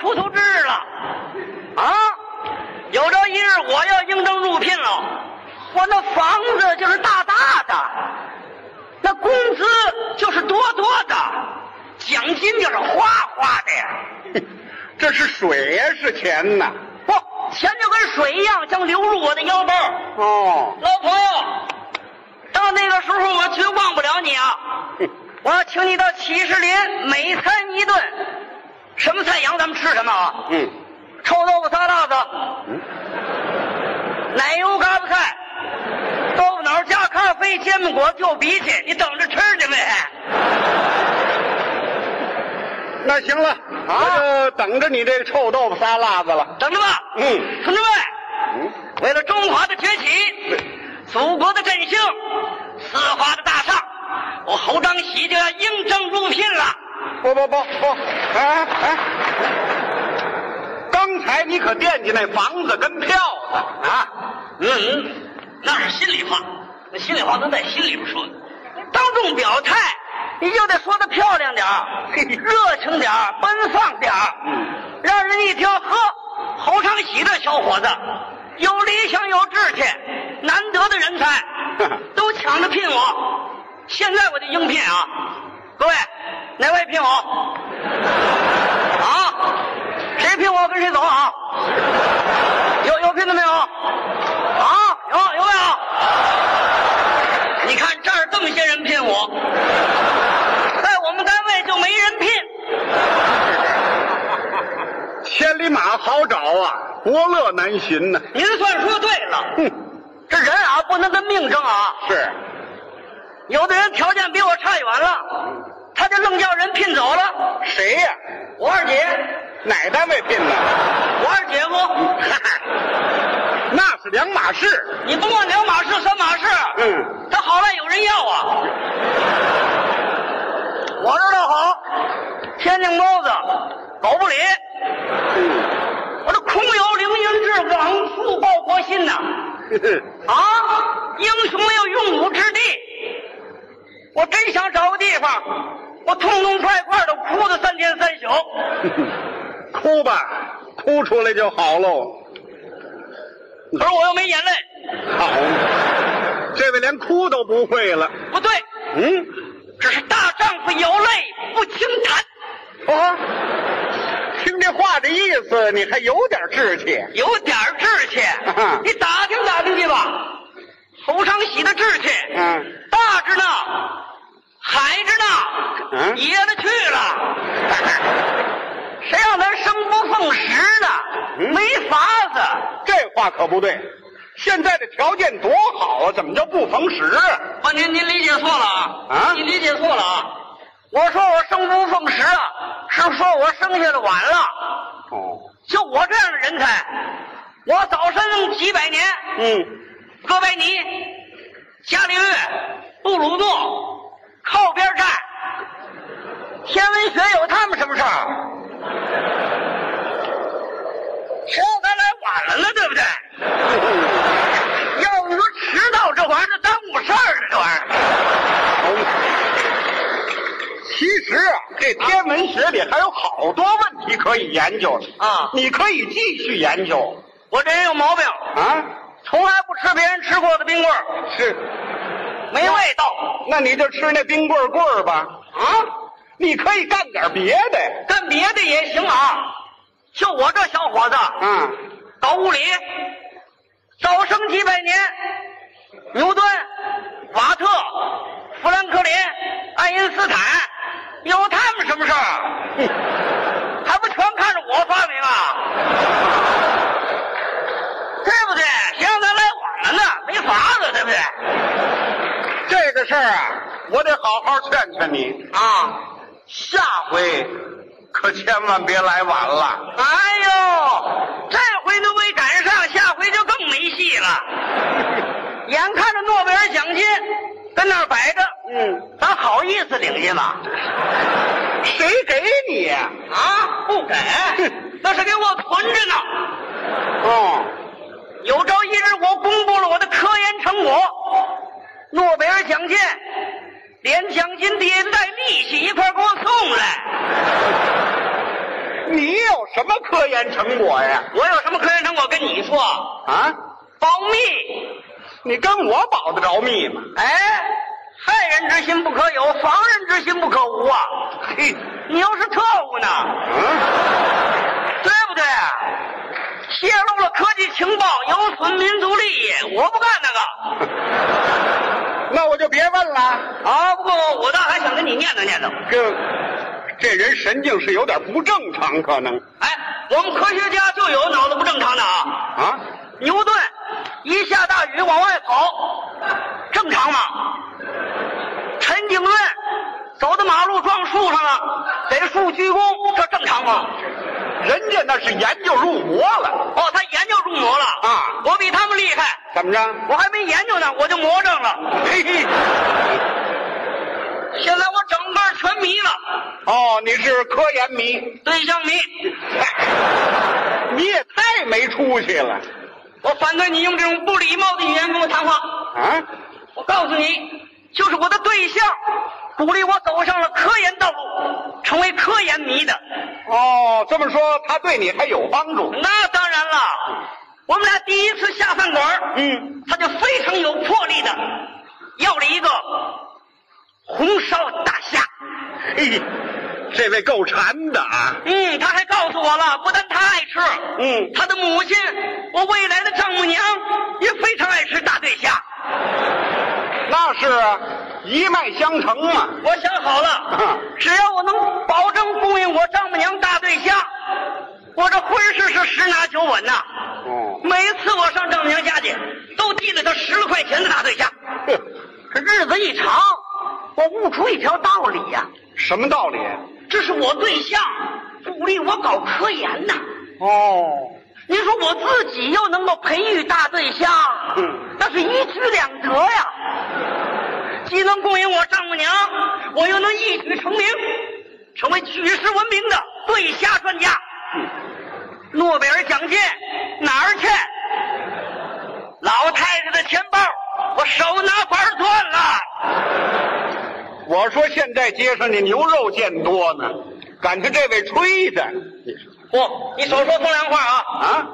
出头之日了，啊！有朝一日我要应征入聘了，我那房子就是大大的，那工资就是多多的，奖金就是哗哗的呀！这是水呀，是钱呐？不，钱就跟水一样，将流入我的腰包。哦，老朋友，到那个时候我绝忘不了你啊！我要请你到启士林，美餐一顿，什么菜羊咱们吃什么啊？嗯，臭豆腐仨辣子，嗯。奶油嘎巴菜，豆腐脑加咖啡，煎饼果子就鼻涕，你等着吃去呗。那行了，我就等着你这个臭豆腐仨辣子了。等着吧，嗯。同志们，嗯，为了中华的崛起，祖国的振兴，四化的大上，我侯章喜就要应征入聘了。不不不不，哎哎，刚才你可惦记那房子跟票子啊？嗯，那是心里话，那心里话能在心里边说的。当众表态，你就得说的漂亮点 热情点儿奔放点儿嗯让人一听，呵，侯昌喜这小伙子有理想有志气，难得的人才，都抢着聘我。现在我就应聘啊！各位，哪位聘我？啊？谁聘我跟谁走啊？有有拼的没有？啊，有有没有？你看这儿这么些人聘我，在我们单位就没人聘。千里马好找啊，伯乐难寻呐、您算说对了，哼，这人啊不能跟命争啊。是，有的人条件比我差远了，他就愣叫人聘走了。谁呀、我二姐，哪单位聘的？我二姐夫，那是两码事。你甭管两码事三码事，嗯，他好赖有人要啊。我这倒好，天津包子，狗不理。我这空有凌云志，往复报国心呐！啊，英雄没有用武之地。我真想找个地方，我痛痛快快的哭了三天三宿。哭吧，哭出来就好喽。可是我又没眼泪。好，这位连哭都不会了。不对，嗯，这是大丈夫有泪不轻弹。哦，听这话的意思，你还有点志气。有点志气啊，你打听打听去吧。侯昌喜的志气，嗯，大着呢，海着呢，嗯爷的去了。谁让咱生不逢时呢？嗯没法子。这话可不对。现在的条件多好啊，怎么叫不逢时啊？不，您您理解错了啊！啊您理解错了啊！我说我生不逢时啊，是说我生下的晚了。哦，就我这样的人才，我早生几百年。嗯，哥白尼、伽利略、布鲁诺靠边站，天文学有他们什么事儿？谁让咱来晚了呢？对不对？要不说迟到这玩意儿，耽误事儿了，这玩意儿。其实啊，这天文学里还有好多问题可以研究啊你可以继续研究我这人有毛病，啊。从来不吃别人吃过的冰棍儿，是，没味道那你就吃那冰棍棍儿吧。啊。你可以干点别的。干别的也行啊。就我这小伙子，嗯，搞物理，早生几百年，牛顿、瓦特、富兰克林、爱因斯坦，有他们什么事儿？还不全看着我发明啊？对不对？谁让咱来晚了呢？没法子，对不对？这个事儿啊，我得好好劝劝你。啊！下回可千万别来晚了。哎呦，这回都没赶上，下回就更没戏了。眼看着诺贝尔奖金跟那儿摆着，嗯，咱好意思领去吗？谁给你、啊，不给，那是给我存着呢。哦，有朝一日我公布了我的科研成果，诺贝尔奖金连奖金连带利息一块儿给我送来。你有什么么科研成果呀？我有什么科研成果跟你说？啊，保密。你跟我保得着密吗？哎，害人之心不可有，防人之心不可无啊！嘿，你又是特务呢，嗯，对不对？泄露了科技情报，有损民族利益，我不干那个。那我就别问了。啊，不过我倒还想跟你念叨念叨。这这人神经是有点不正常，可能哎，我们科学家就有脑子不正常的啊。啊。牛顿一下大雨往外跑，正常吗？陈景润走到马路撞树上了，给树鞠躬，这正常吗？人家那是研究入魔了，哦，他研究入魔了啊我比他们厉害，怎么着？我还没研究呢，我就魔怔了。嘿嘿，现在我整个全迷了，哦，你是科研迷，对象迷。你也太没出息了我反对你用这种不礼貌的语言跟我谈话。啊！我告诉你，就是我的对象，鼓励我走上了科研道路，成为科研迷的。哦，这么说他对你还有帮助？那当然了，我们俩第一次下饭馆，嗯，他就非常有魄力的要了一个红烧大虾。嘿，这位够馋的啊！嗯，他还告诉我了，不但他爱吃，嗯他的母亲，我未来的丈母娘也非常爱吃大对虾。那是一脉相承嘛。我想好了啊，只要我能保证供应我丈母娘大对虾，我这婚事是十拿九稳呐。哦，每次我上丈母娘家去，都递给她十块钱的大对虾。哼可日子一长，我悟出一条道理呀、什么道理？这是我对象鼓励我搞科研呐。哦，您说我自己又能够培育大对象，嗯那是一举两得呀。既能供应我丈母娘，我又能一举成名，成为举世闻名的对虾专家。诺贝尔奖金哪儿去？老太太的钱包，我手拿板攥了。我说现在街上的牛肉见多呢，感情这位吹的不，你少说风凉话啊！啊，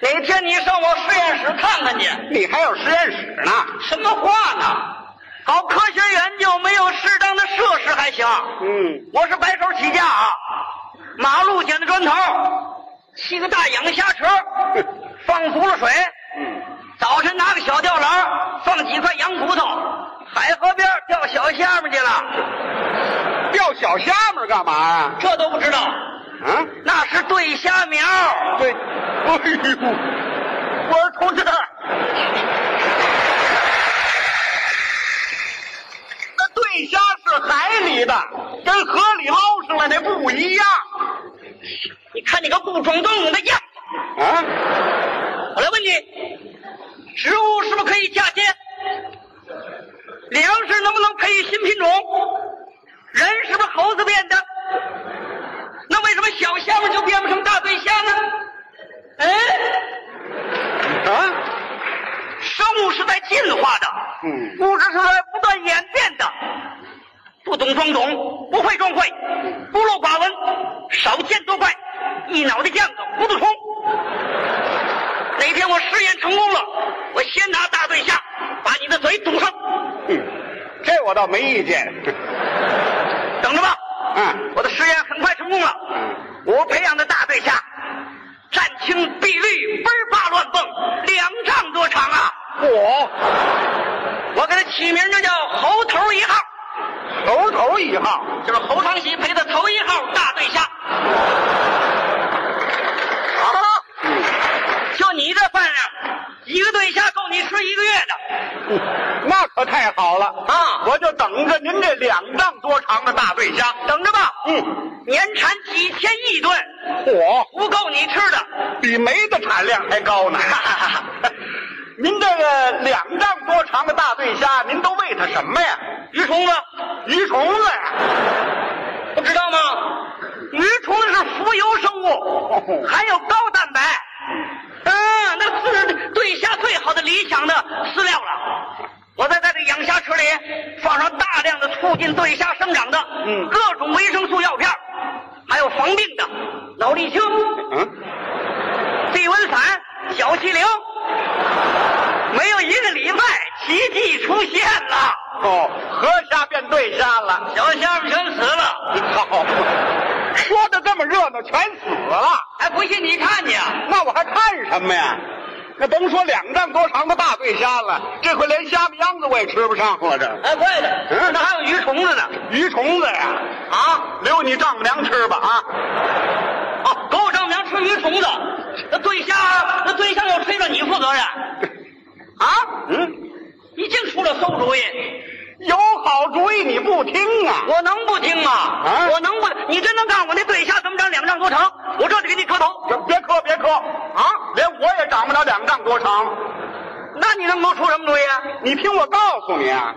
哪天你上我实验室看看去。你还有实验室呢？什么话呢？搞科学研究没有适当的设施还行。嗯，我是白手起家啊，马路捡的砖头，骑个大养虾池，放足了水，嗯早晨拿个小吊篮放几块羊骨头，海河边钓小虾米去了，钓小虾米干嘛呀？这都不知道，啊，那是对虾苗。对，哎呦，我说同志，那对虾是海里的，跟河里捞上来那不一样你看你个不中动的样子。啊。我来问你，植物是不是可以嫁接？粮食能不能培育新品种？人是不是猴子变的？小项目就变不成大对象呢？哎，啊，生物是在进化的，嗯物质是在不断演变的。不懂装懂，不会装会，孤陋寡闻，少见多怪，一脑袋浆子糊涂虫。哪天我试验成功了，我先拿大对虾把你的嘴堵上，嗯，这我倒没意见。等着吧。嗯。我的实验很快成功了，我培养的大对虾，湛青碧绿，奔儿八乱蹦，两丈多长啊！我，我给它起名就叫猴头一号，猴头一号，就是侯长喜培的头一号大对虾。好，就你这饭量，一个对虾够你吃一个月的。嗯 那可太好了啊我就等着您这两丈多长的大对虾。等着吧，嗯，年产几千亿吨，嚯，不够你吃的。比煤的产量还高呢。您这个两丈多长的大对虾，您都喂它什么呀？鱼虫子，鱼虫子呀？不知道吗？鱼虫子是浮游生物，含有高蛋白，嗯，那是对虾最好的理想的饲料了。我再在这养虾池里放上大量的促进对虾生长的，嗯各种维生素药片，还有防病的脑力清、嗯，地温散、小气灵，没有一个礼拜，奇迹出现了，哦，河虾变对虾了。小虾们全死了。好，说的这么热闹，全死了。哎，不信你看你啊！那我还看什么呀？那甭说两丈多长的大对虾了，这回连虾米秧子我也吃不上了。这哎，怪的，嗯那还有鱼虫子呢。鱼虫子呀，啊，留你丈母娘吃吧啊！哦，给我丈母娘吃鱼虫子，那对虾，那对象要吹了你负责任。啊，嗯，你净出了馊主意，有好主意你不听啊？我能不听吗？啊我能不？你真能告诉我那对虾丈多长？我这就给你磕头。别别磕别磕啊！连我也长不了两丈多长。那你能给我出什么主意啊？你听我告诉你啊，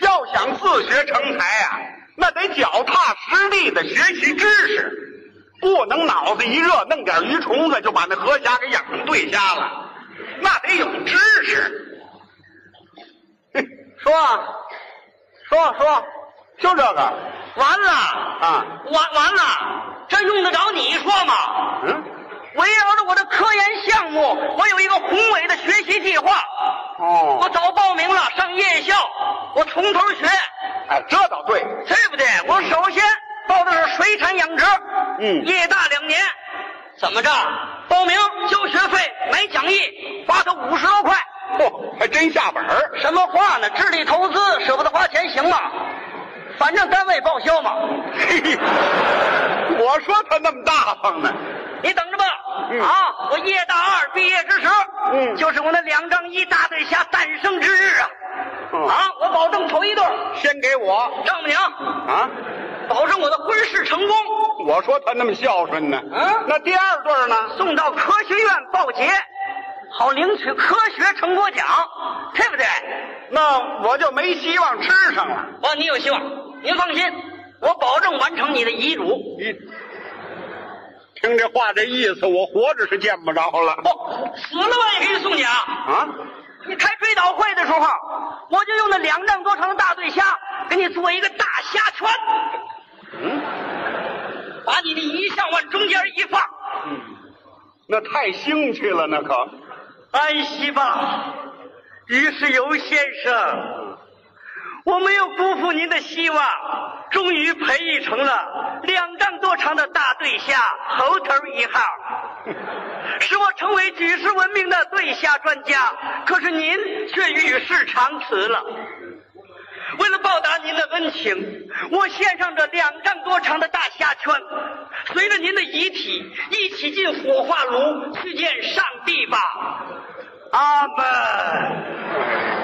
要想自学成才啊，那得脚踏实地的学习知识，不能脑子一热弄点鱼虫子就把那河虾给养成对虾了，那得有知识。嘿说，说说，就这个完了啊，完完了，这用得着你说吗？嗯，围绕着我的科研项目，我有一个宏伟的学习计划。哦我哦，早报名了，上夜校，我从头学，哎，这倒对，对不对？我首先报的是水产养殖，嗯夜大两年，怎么着？报名交学费，买讲义，花他五十多块。嚯、还真下本儿。什么话呢？智力投资，舍不得花钱行吗？反正单位报销嘛。嘿嘿，我说他那么大方呢。你等着吧，嗯啊！我叶大二毕业之时，嗯就是我那两张一大对虾诞生之日啊！嗯啊，我保证头一对儿先给我丈母娘，啊！保证我的婚事成功，我说他那么孝顺呢。啊那第二对儿呢？送到科学院报捷，好领取科学成果奖，对不对？那我就没希望吃上了。哦，你有希望，您放心，我保证完成你的遗嘱。一听这话这意思，我活着是见不着了。不，死了我也给你送你啊！啊，你开追悼会的时候，我就用那两丈多长的大对虾给你做一个大虾圈，嗯把你的遗像往中间一放，嗯，那太兴趣了，那可。安息吧，于世友先生。我没有辜负您的希望，终于培育成了两丈多长的大对虾，猴头一号，使我成为举世闻名的对虾专家。可是您却与世长辞了。为了报答您的恩情，我献上这两丈多长的大虾圈，随着您的遗体一起进火化炉去见上帝吧。阿门。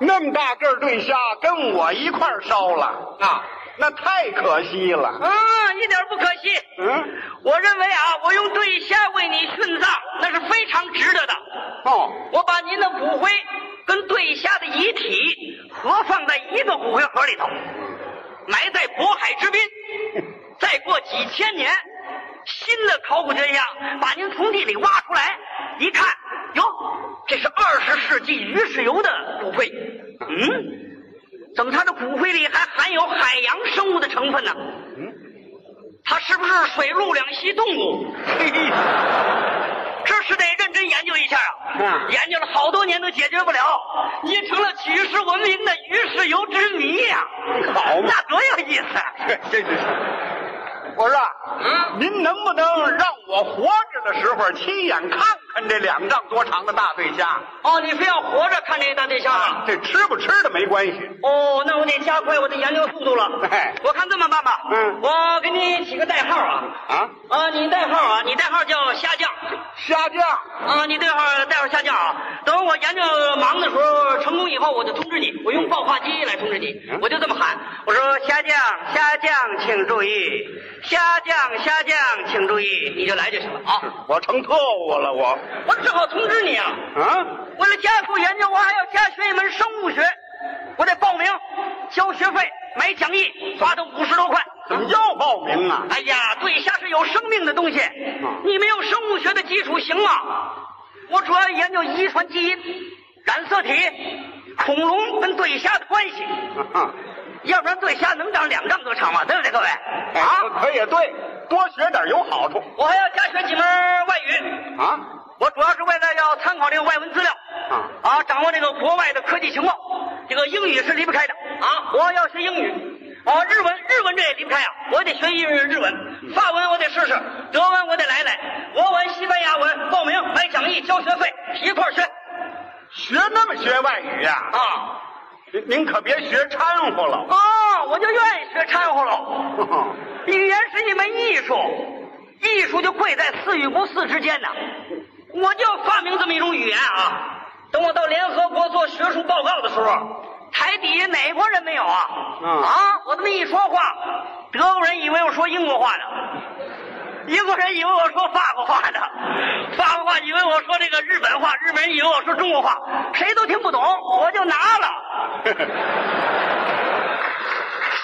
那么大个儿对虾跟我一块儿烧了啊，那太可惜了。啊，一点不可惜。嗯，我认为啊，我用对虾为你殉葬，那是非常值得的。哦，我把您的骨灰跟对虾的遗体合放在一个骨灰盒里头，埋在渤海之滨。再过几千年，新的考古学家把您从地里挖出来，一看，二十世纪鱼豉油的骨灰。嗯，怎么他的骨灰里还含有海洋生物的成分呢？嗯，它是不是水陆两栖动物？嘿嘿，这是得认真研究一下啊！嗯研究了好多年都解决不了，也成了举世闻名的鱼豉油之谜呀、好嘛那多有意思！啊这这是。我说啊，嗯您能不能让我活着的时候亲眼看看这两丈多长的大对虾？哦，你非要活着看这大对虾啊？这吃不吃的没关系。哦，那我得加快我的研究速度了。哎我看这么办吧，嗯我给你起个代号啊，啊，啊，你代号啊，你代号叫虾酱。虾酱。啊，你代号代号虾酱啊！等我研究忙的时候成功以后，我就通知你，我用爆话机来通知你，嗯我就这么喊，我说虾酱虾酱，请注意，虾酱虾酱，请注意，你就来就行了啊！我成特务了，我我只好通知你啊！啊，为了加速研究，我还要加学一门生物学，我得报名，交学费，买讲义，花他五十多块。怎么又报名啊？哎呀，对虾是有生命的东西，你没有生物学的基础行吗？我主要研究遗传基因、染色体、恐龙跟对虾的关系。啊要不然对虾能长两丈多长吗，对不对，各位？啊，可也对，多学点有好处我还要加学几门外语，啊。我主要是为了要参考这个外文资料，啊啊，掌握这个国外的科技情报。这个英语是离不开的啊，我要学英语。啊，日文日文这也离不开啊，我得学一日文，法文我得试试，德文我得来来，俄文、西班牙文，报名买讲义交学费一块儿学学那么学外语呀、啊。您您可别学掺和了。啊，我就愿意学掺和了。语言是一门艺术，艺术就贵在似与不似之间呐。我就要发明这么一种语言啊！等我到联合国做学术报告的时候，台底下哪国人没有啊？嗯啊，我这么一说话，德国人以为我说英国话呢，英国人以为我说法国话呢，法国话以为我说这个日本话，日本人以为我说中国话，谁都听不懂，我就拿了。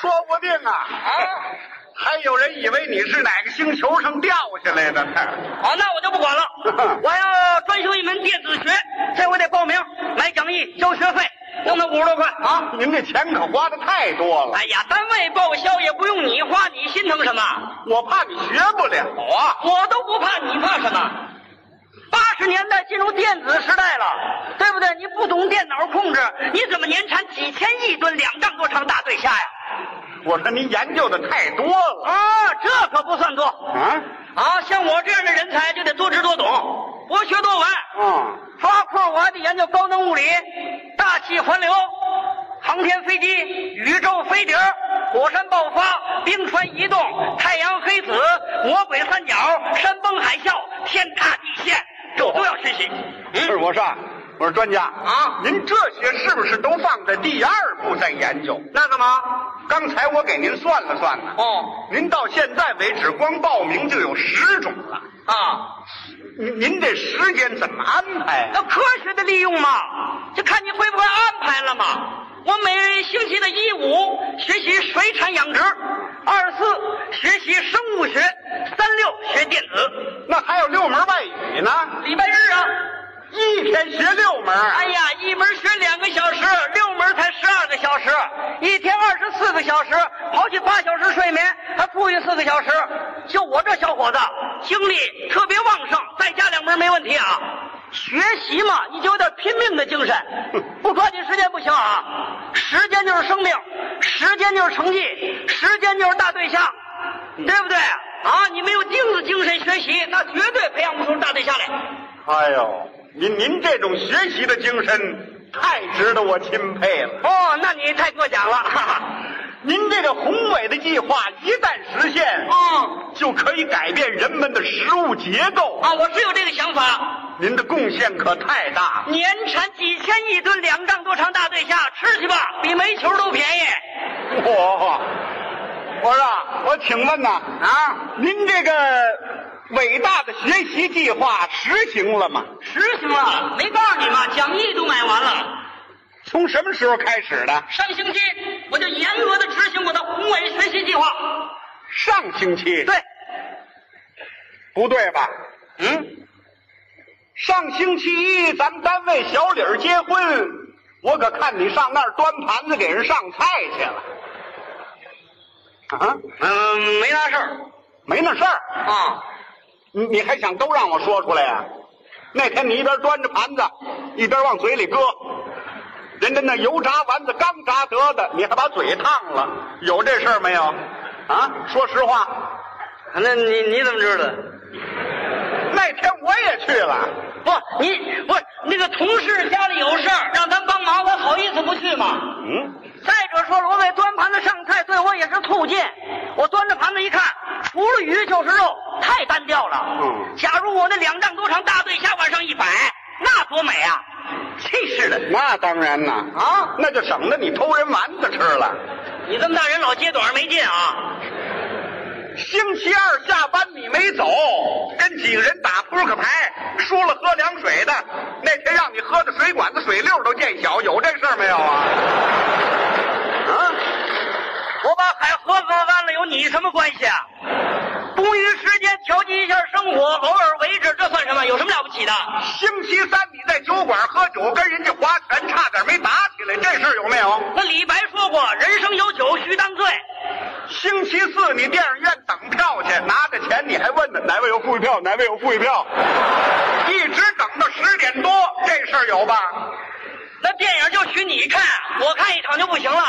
说不定啊，啊，还有人以为你是哪个星球上掉下来的呢。好，那我就不管了。我要专修一门电子学，这回得报名买讲义交学费，弄那五十多块啊！您这钱可花的太多了，哎呀，单位报销也不用你花，你心疼什么？我怕你学不了啊。我都不怕，你怕什么？八十年代进入电子时代了，对不对？你不懂电脑控制，你怎么年产几千亿吨两丈多长大对虾呀？我说您研究的太多了啊，这可不算多啊。啊！像我这样的人才就得多知多懂，博学多闻。嗯，抓空我还得研究高能物理、大气环流、航天飞机、宇宙飞碟、火山爆发、冰川移动、太阳黑子、魔鬼三角、山崩海啸、天塌地陷，这都要学习。嗯是，我说啊，我说专家啊您这些是不是都放在第二步再研究？那干嘛？刚才我给您算了算呢，哦您到现在为止光报名就有十种了。啊，您您这时间怎么安排啊？要科学的利用嘛，就看你会不会安排了嘛。我每星期的一五学习水产养殖，二四学习生物学，三六学电子，那还有六门外语呢，礼拜日啊。一天学六门。哎呀，一门学两个小时，六门才十二个小时，一天二十四个小时，刨去八小时睡眠，还富裕四个小时。就我这小伙子，精力特别旺盛，再加两门没问题啊。学习嘛，你就有点拼命的精神，不抓紧时间不行啊。时间就是生命，时间就是成绩，时间就是大对象，对不对？啊，你没有钉子精神学习，那绝对培养不出大对象来。哎呦，您您这种学习的精神太值得我钦佩了。哦，那你太过奖了，哈哈。您这个宏伟的计划一旦实现，嗯，就可以改变人们的食物结构。啊，我是有这个想法。您的贡献可太大了。年产几千亿吨两丈多长大对虾，吃去吧，比煤球都便宜。我，我说，我请问呐，啊，您这个伟大的学习计划实行了吗？实行了，没告诉你吗？讲义都买完了。从什么时候开始的？上星期我就严格的执行我的宏伟学习计划。上星期？对，不对吧？嗯，上星期一咱们单位小李儿结婚，我可看你上那儿端盘子给人上菜去了。啊，嗯，没那事儿没那事儿，啊。你你还想都让我说出来呀、那天你一边端着盘子，一边往嘴里搁，人家那油炸丸子刚炸得的，你还把嘴烫了，有这事儿没有？啊，说实话，那你你怎么知道？那天我也去了。不，你不那个同事家里有事儿，让咱帮忙，我好意思不去吗？嗯，再者说了，我给端盘子上菜，对我也是促进。我端着盘子一看，除了鱼就是肉，太单调了。嗯假如我那两丈多长大对虾往上一摆，那多美啊！真是的那当然呐，啊！那就省得你偷人丸子吃了。你这么大人老接短没劲啊！星期二下班你没走，跟几个人打扑克牌，输了喝凉水的。那天让你喝的水管子水溜都见小，有这事儿没有啊？啊，我把海喝喝干了，有你什么关系啊？多余时间调剂一下生活，偶尔为之，这算什么？有什么了不起的？星期三你在酒馆喝酒，跟人家划拳，差点没打起来，这事有没有？那李白说过：“人生有酒，须当醉。星期四你电影院等票去，拿着钱你还问呢哪位有富裕票，哪位有富裕票，一直等到十点多，这事有吧？那电影就许你看，我看一场就不行了。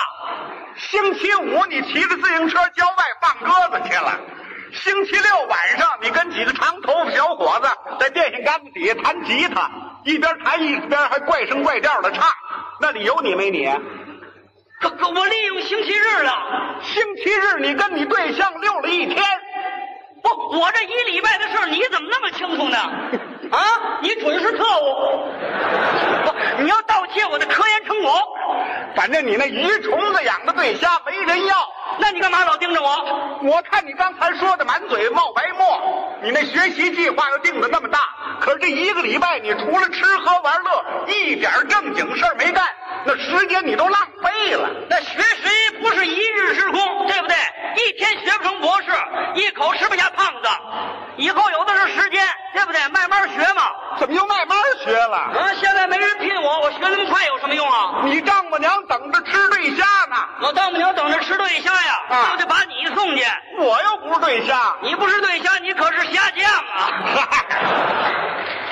星期五你骑着自行车郊外放鸽子去了。星期六晚上，你跟几个长头发小伙子在电线杆子底下弹吉他，一边弹一边还怪声怪调的唱，那里有你没你？可可我利用星期日了，星期日你跟你对象溜了一天，不，我这一礼拜的事你怎么那么清楚呢？啊，你准是特务，不，你要盗窃我的科研成果，反正你那鱼虫子养的对虾没人要。那你干嘛老盯着我？我看你刚才说的满嘴冒白沫，你那学习计划又定的那么大，可是这一个礼拜你除了吃喝玩乐，一点正经事儿没干，那时间你都浪费了。那学习不是一日之功，对不对？一天学不成博士，一口吃不下胖子，以后有的是时间，对不对？慢慢学嘛。怎么又慢慢学了？啊，现在没人聘我，我学那么快有什么用啊？你丈母娘等着吃对虾呢。我丈母娘等着吃对虾呀，啊就得把你送去。我又不是对虾。你不是对虾，你可是虾酱啊！